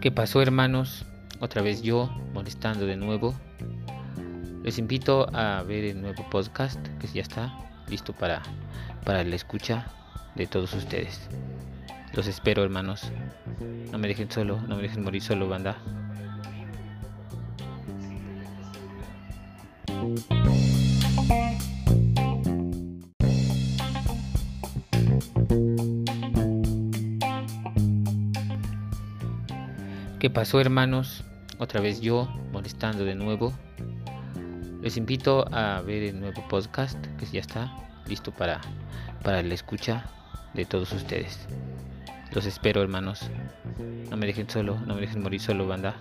¿Qué pasó hermanos? Otra vez yo molestando de nuevo. Les invito a ver el nuevo podcast que ya está listo para, para la escucha de todos ustedes. Los espero hermanos. No me dejen solo, no me dejen morir solo, banda. ¿Qué pasó hermanos? Otra vez yo molestando de nuevo. Les invito a ver el nuevo podcast que ya está listo para, para la escucha de todos ustedes. Los espero hermanos. No me dejen solo, no me dejen morir solo, banda.